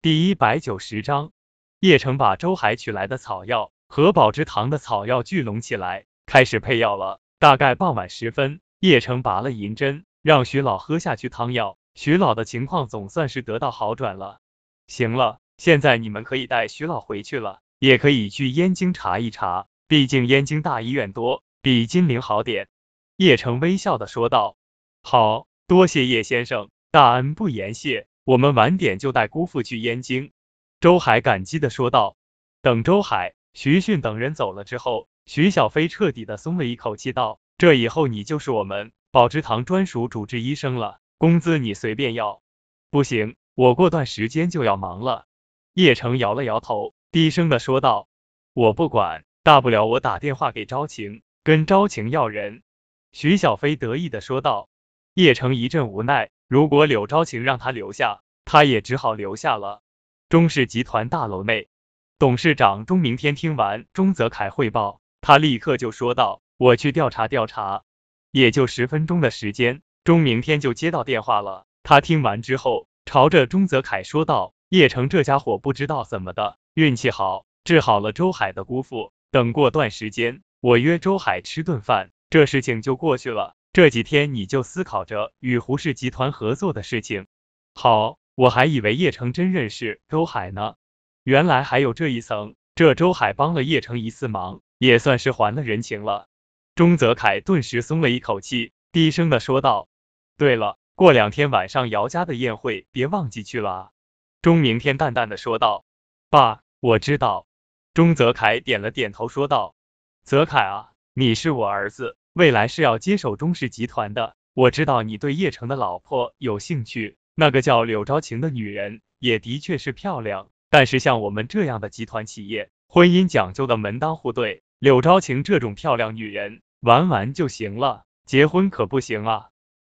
第一百九十章，叶城把周海取来的草药和宝芝堂的草药聚拢起来，开始配药了。大概傍晚时分，叶城拔了银针，让徐老喝下去汤药。徐老的情况总算是得到好转了。行了，现在你们可以带徐老回去了，也可以去燕京查一查，毕竟燕京大医院多，比金陵好点。叶城微笑的说道。好多谢叶先生，大恩不言谢。我们晚点就带姑父去燕京。周海感激的说道。等周海、徐迅等人走了之后，徐小飞彻底的松了一口气，道：“这以后你就是我们宝芝堂专属主治医生了，工资你随便要。”不行，我过段时间就要忙了。叶城摇了摇头，低声的说道：“我不管，大不了我打电话给朝晴，跟朝晴要人。”徐小飞得意的说道。叶城一阵无奈。如果柳昭晴让他留下，他也只好留下了。钟氏集团大楼内，董事长钟明天听完钟泽凯汇报，他立刻就说道：“我去调查调查。”也就十分钟的时间，钟明天就接到电话了。他听完之后，朝着钟泽凯说道：“叶城这家伙不知道怎么的，运气好，治好了周海的姑父。等过段时间，我约周海吃顿饭，这事情就过去了。”这几天你就思考着与胡氏集团合作的事情。好，我还以为叶城真认识周海呢，原来还有这一层。这周海帮了叶城一次忙，也算是还了人情了。钟泽凯顿时松了一口气，低声的说道：“对了，过两天晚上姚家的宴会，别忘记去了啊。”钟明天淡淡的说道：“爸，我知道。”钟泽凯点了点头，说道：“泽凯啊，你是我儿子。”未来是要接手中氏集团的，我知道你对叶城的老婆有兴趣，那个叫柳昭晴的女人也的确是漂亮，但是像我们这样的集团企业，婚姻讲究的门当户对，柳昭晴这种漂亮女人玩玩就行了，结婚可不行啊。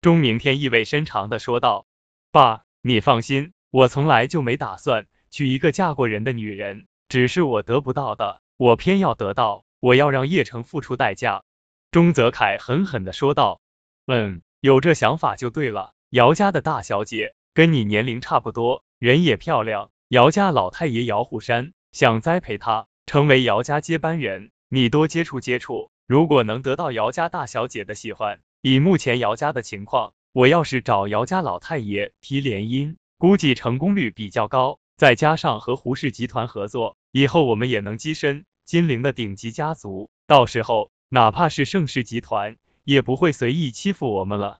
钟明天意味深长的说道，爸，你放心，我从来就没打算娶一个嫁过人的女人，只是我得不到的，我偏要得到，我要让叶城付出代价。钟泽凯狠狠的说道：“嗯，有这想法就对了。姚家的大小姐跟你年龄差不多，人也漂亮。姚家老太爷姚虎山想栽培她成为姚家接班人，你多接触接触。如果能得到姚家大小姐的喜欢，以目前姚家的情况，我要是找姚家老太爷提联姻，估计成功率比较高。再加上和胡氏集团合作，以后我们也能跻身金陵的顶级家族，到时候。”哪怕是盛世集团，也不会随意欺负我们了。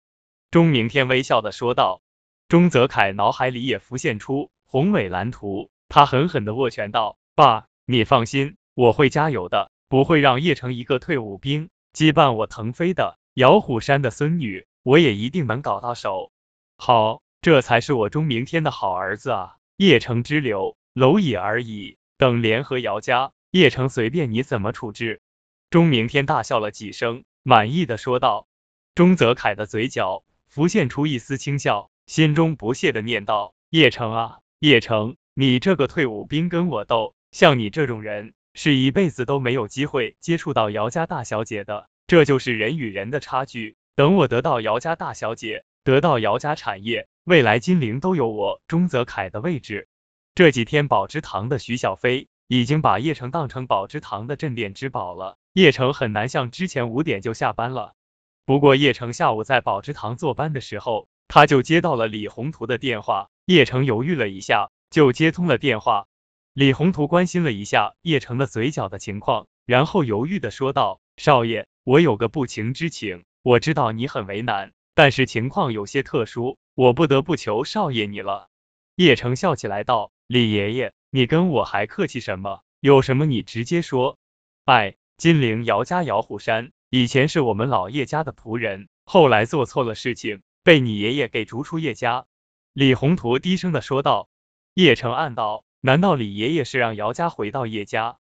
钟明天微笑的说道。钟泽凯脑海里也浮现出宏伟蓝图，他狠狠的握拳道：“爸，你放心，我会加油的，不会让叶城一个退伍兵羁绊我腾飞的。姚虎山的孙女，我也一定能搞到手。好，这才是我钟明天的好儿子啊！叶城之流，蝼蚁而已。等联合姚家，叶城随便你怎么处置。”钟明天大笑了几声，满意的说道。钟泽凯的嘴角浮现出一丝轻笑，心中不屑的念道：“叶城啊，叶城，你这个退伍兵跟我斗，像你这种人，是一辈子都没有机会接触到姚家大小姐的。这就是人与人的差距。等我得到姚家大小姐，得到姚家产业，未来金陵都有我钟泽凯的位置。”这几天宝芝堂的徐小飞已经把叶城当成宝芝堂的镇店之宝了。叶城很难像之前五点就下班了。不过叶城下午在宝芝堂坐班的时候，他就接到了李宏图的电话。叶城犹豫了一下，就接通了电话。李宏图关心了一下叶城的嘴角的情况，然后犹豫的说道：“少爷，我有个不情之请，我知道你很为难，但是情况有些特殊，我不得不求少爷你了。”叶城笑起来道：“李爷爷，你跟我还客气什么？有什么你直接说。”哎。金陵姚家姚虎山以前是我们老叶家的仆人，后来做错了事情，被你爷爷给逐出叶家。李宏图低声的说道。叶城暗道：难道李爷爷是让姚家回到叶家？